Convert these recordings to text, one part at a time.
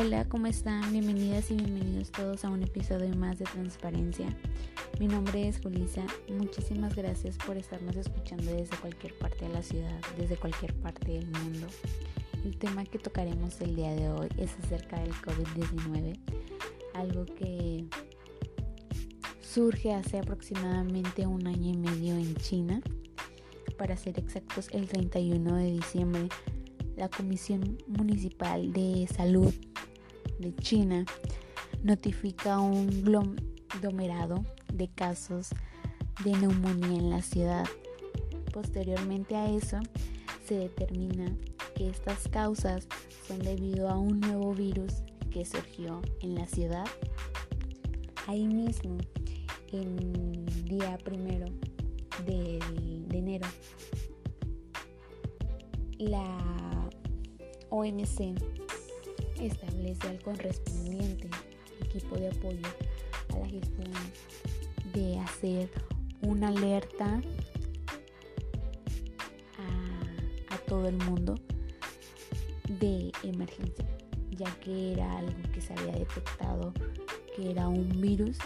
Hola, ¿cómo están? Bienvenidas y bienvenidos todos a un episodio más de Transparencia. Mi nombre es Julisa. Muchísimas gracias por estarnos escuchando desde cualquier parte de la ciudad, desde cualquier parte del mundo. El tema que tocaremos el día de hoy es acerca del COVID-19, algo que surge hace aproximadamente un año y medio en China. Para ser exactos, el 31 de diciembre la Comisión Municipal de Salud de China notifica un aglomerado de casos de neumonía en la ciudad. Posteriormente a eso, se determina que estas causas son debido a un nuevo virus que surgió en la ciudad. Ahí mismo, el día primero de, de enero, la OMC establece al correspondiente equipo de apoyo a la gestión de hacer una alerta a, todo el mundo de emergencia, ya que era algo que se había detectado que era un virus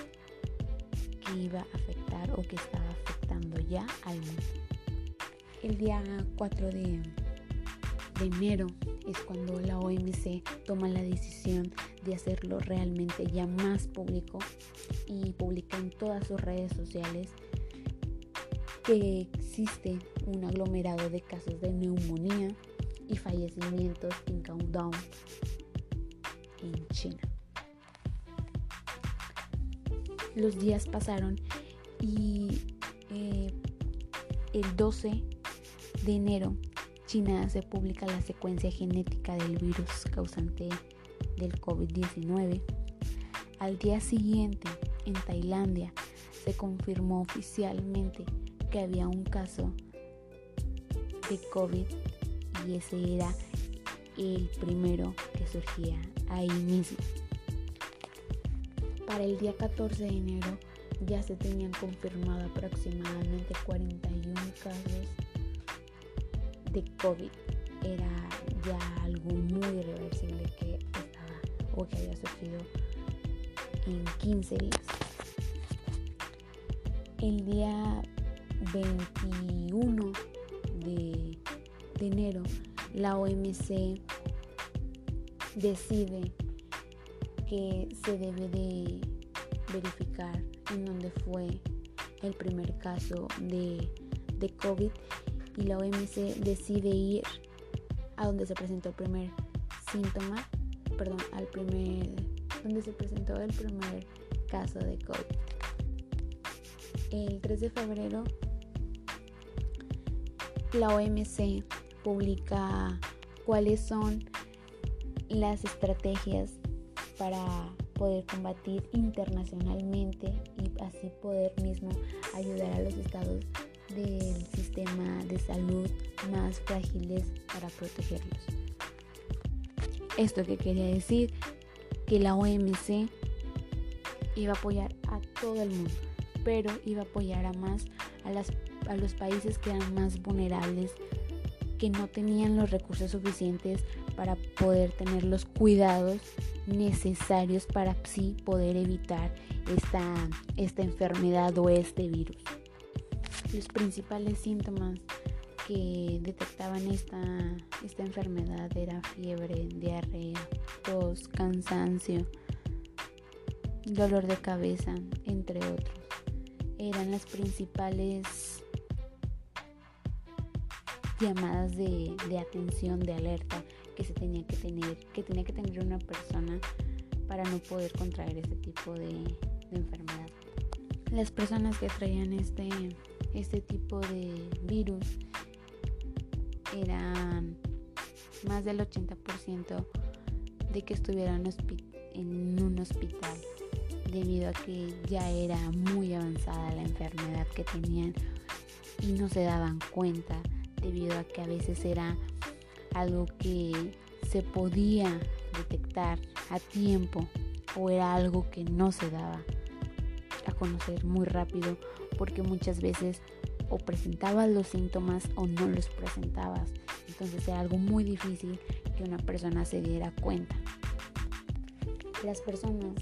que iba a afectar o que estaba afectando ya al mundo. El día 4 de, de enero es cuando la OMC toma la decisión de hacerlo realmente ya más público y publica en todas sus redes sociales que existe un aglomerado de casos de neumonía y fallecimientos en Countdown en China. Los días pasaron y eh, el 12 de enero China se publica la secuencia genética del virus causante del COVID-19. Al día siguiente, en Tailandia, se confirmó oficialmente que había un caso de COVID y ese era el primero que surgía ahí mismo. Para el día 14 de enero ya se tenían confirmado aproximadamente 41 casos de COVID era ya algo muy irreversible que estaba o que había surgido en 15 días. El día 21 de, de enero, la OMC decide que se debe de verificar en dónde fue el primer caso de, de COVID y la OMC decide ir a donde se presentó el primer síntoma, perdón, al primer, donde se presentó el primer caso de COVID. El 3 de febrero, la OMC publica cuáles son las estrategias para poder combatir internacionalmente y así poder mismo ayudar a los estados del sistema de salud más frágiles para protegerlos. Esto que quería decir que la OMC iba a apoyar a todo el mundo, pero iba a apoyar a más a, los países que eran más vulnerables, que no tenían los recursos suficientes para poder tener los cuidados necesarios para así poder evitar esta, esta enfermedad o este virus. Los principales síntomas que detectaban esta, esta enfermedad era fiebre, diarrea, tos, cansancio, dolor de cabeza, entre otros. Eran las principales llamadas de, de, atención, de alerta que se tenía que tener, que tenía que tener una persona para no poder contraer este tipo de, de enfermedad. Las personas que traían este este tipo de virus eran más del 80% de que estuvieran en un hospital debido a que ya era muy avanzada la enfermedad que tenían y no se daban cuenta debido a que a veces era algo que se podía detectar a tiempo o era algo que no se daba a conocer muy rápido porque muchas veces o presentabas los síntomas o no los presentabas. Entonces era algo muy difícil que una persona se diera cuenta. las personas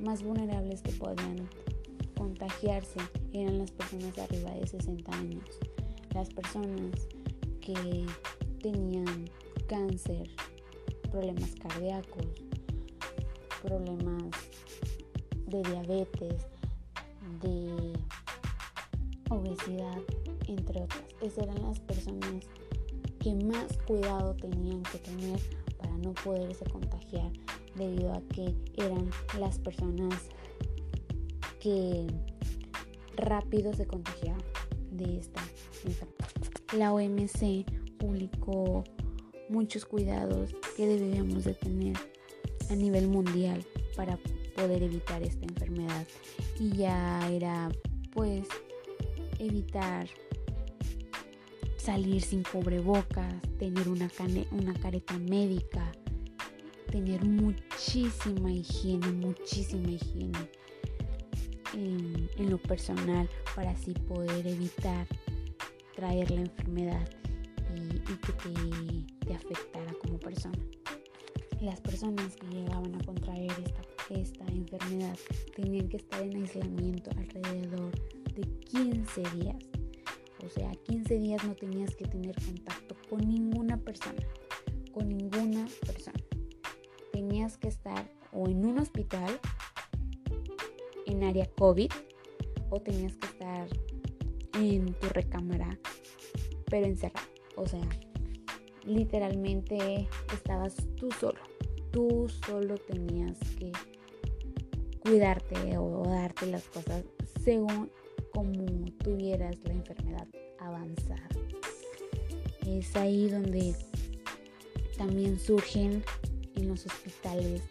más vulnerables que podían contagiarse eran las personas arriba de 60 años, las personas que tenían cáncer, problemas cardíacos, problemas de diabetes, de obesidad, entre otras. Esas eran las personas que más cuidado tenían que tener para no poderse contagiar debido a que eran las personas que rápido se contagiaban de esta enfermedad. La OMC publicó muchos cuidados que debíamos de tener a nivel mundial para poder evitar esta enfermedad y ya era pues evitar salir sin cubrebocas, tener una, una careta médica, tener muchísima higiene, muchísima higiene en, lo personal para así poder evitar traer la enfermedad y, que te, afectara como persona. Las personas que llegaban a contraer esta, esta enfermedad tenían que estar en aislamiento alrededor de 15 días o sea, 15 días no tenías que tener contacto con ninguna persona, con ninguna persona. Tenías que estar o en un hospital, en área COVID, o tenías que estar en tu recámara, pero encerrado. O sea, literalmente estabas tú solo. Tú solo tenías que cuidarte o darte las cosas según como tuvieras la enfermedad avanzada. Es ahí donde también surgen en los hospitales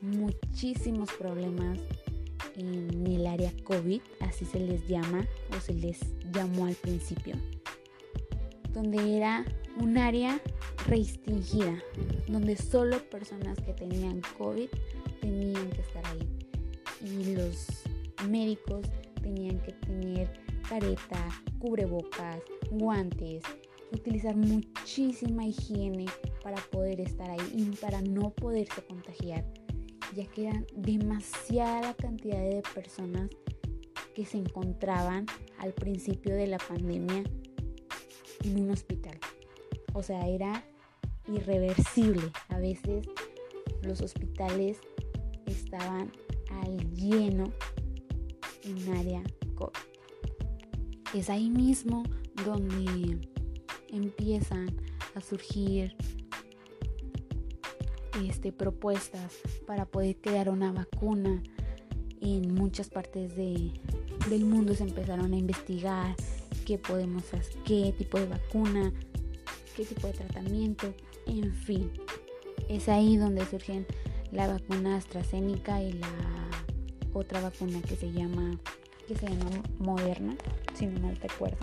muchísimos problemas en el área COVID, así se les llama o se les llamó al principio, donde era un área restringida, donde solo personas que tenían COVID tenían que estar ahí. Médicos tenían que tener careta, cubrebocas, guantes, utilizar muchísima higiene para poder estar ahí y para no poderse contagiar, ya que eran demasiada cantidad de personas que se encontraban al principio de la pandemia en un hospital. O sea, era irreversible. A veces los hospitales estaban al lleno en área COVID. Es ahí mismo donde empiezan a surgir este, propuestas para poder crear una vacuna. En muchas partes de, del mundo se empezaron a investigar qué podemos hacer, qué tipo de vacuna, qué tipo de tratamiento, en fin. Es ahí donde surgen la vacuna AstraZeneca y la otra vacuna que se llama que se llama Moderna, si no mal recuerdo.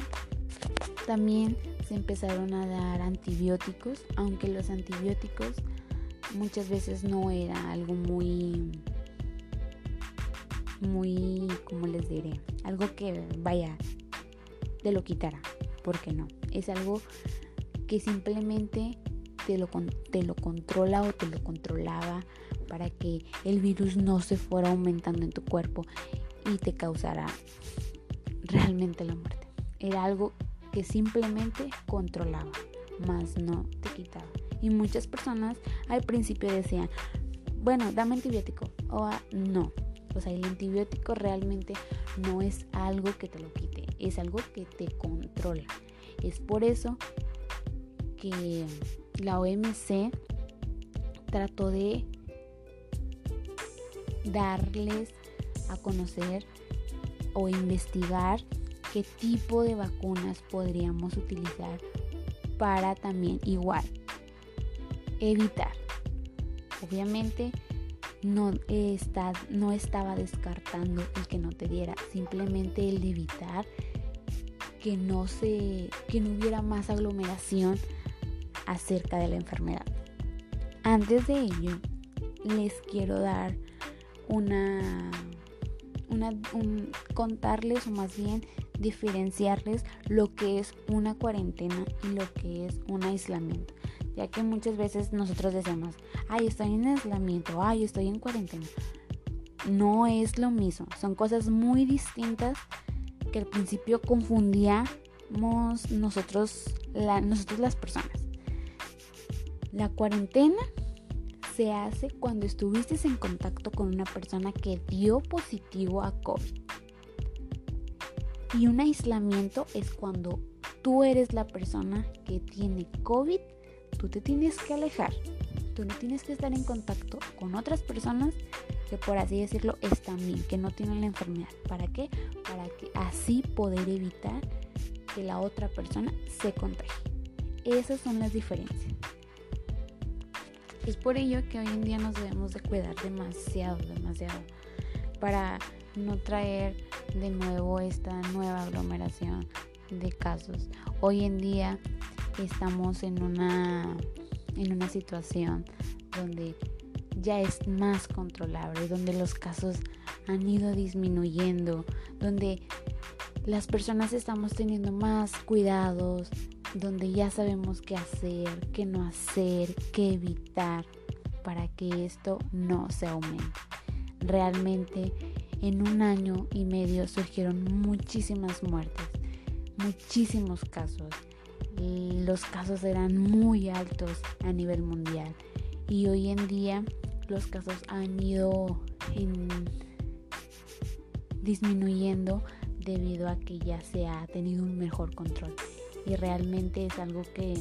También se empezaron a dar antibióticos, aunque los antibióticos muchas veces no era algo muy muy, como les diré, algo que vaya, te lo quitara, porque no, es algo que simplemente te lo, te lo controla o te lo controlaba para que el virus no se fuera aumentando en tu cuerpo y te causara realmente la muerte. Era algo que simplemente controlaba, más no te quitaba. Y muchas personas al principio decían, bueno, dame antibiótico. O ah, no. O sea, el antibiótico realmente no es algo que te lo quite, es algo que te controla. Es por eso que la OMC trató de darles a conocer o investigar qué tipo de vacunas podríamos utilizar para también igual evitar. Obviamente no, está, no estaba descartando el que no te diera, simplemente el de evitar que no, se, que no hubiera más aglomeración acerca de la enfermedad. Antes de ello, les quiero dar una, una contarles o más bien diferenciarles lo que es una cuarentena y lo que es un aislamiento. ya que muchas veces nosotros decimos, ay, estoy en aislamiento, ay, estoy en cuarentena. No es lo mismo, son cosas muy distintas que al principio confundíamos nosotros, nosotros las personas. La cuarentena se hace cuando estuviste en contacto con una persona que dio positivo a COVID. Y un aislamiento es cuando tú eres la persona que tiene COVID, tú te tienes que alejar. Tú no tienes que estar en contacto con otras personas que por así decirlo están bien, que no tienen la enfermedad. ¿Para qué? Para que así poder evitar que la otra persona se contagie. Esas son las diferencias. Es por ello que hoy en día nos debemos de cuidar demasiado, demasiado, para no traer de nuevo esta nueva aglomeración de casos. Hoy en día estamos en una, en una situación donde ya es más controlable, donde los casos han ido disminuyendo, donde las personas estamos teniendo más cuidados, donde ya sabemos qué hacer, qué no hacer, qué evitar para que esto no se aumente. Realmente en un año y medio surgieron muchísimas muertes, muchísimos casos. Los casos eran muy altos a nivel mundial y hoy en día los casos han ido disminuyendo debido a que ya se ha tenido un mejor control y realmente es algo que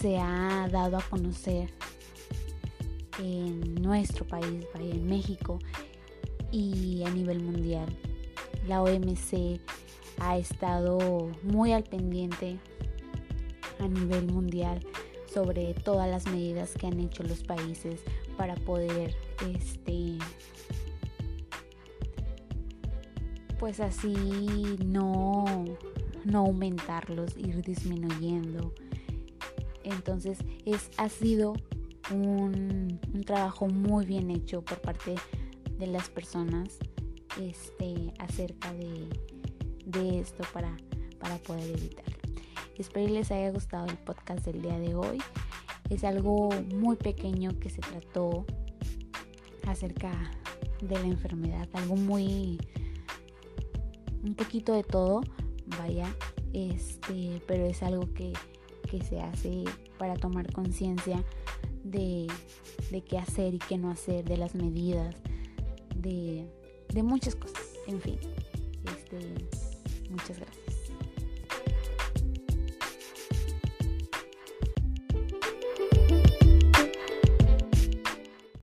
se ha dado a conocer en nuestro país, en México y a nivel mundial. La OMC ha estado muy al pendiente a nivel mundial sobre todas las medidas que han hecho los países para poder este pues así no no aumentarlos, ir disminuyendo. Entonces es, ha sido un, trabajo muy bien hecho por parte de las personas este, acerca de, esto para, para poder evitarlo. Espero les haya gustado el podcast del día de hoy. Es algo muy pequeño que se trató acerca de la enfermedad, algo muy un poquito de todo, vaya, este, pero es algo que, se hace para tomar conciencia de, de, qué hacer y qué no hacer, de las medidas, de, de muchas cosas, en fin. Este, muchas gracias.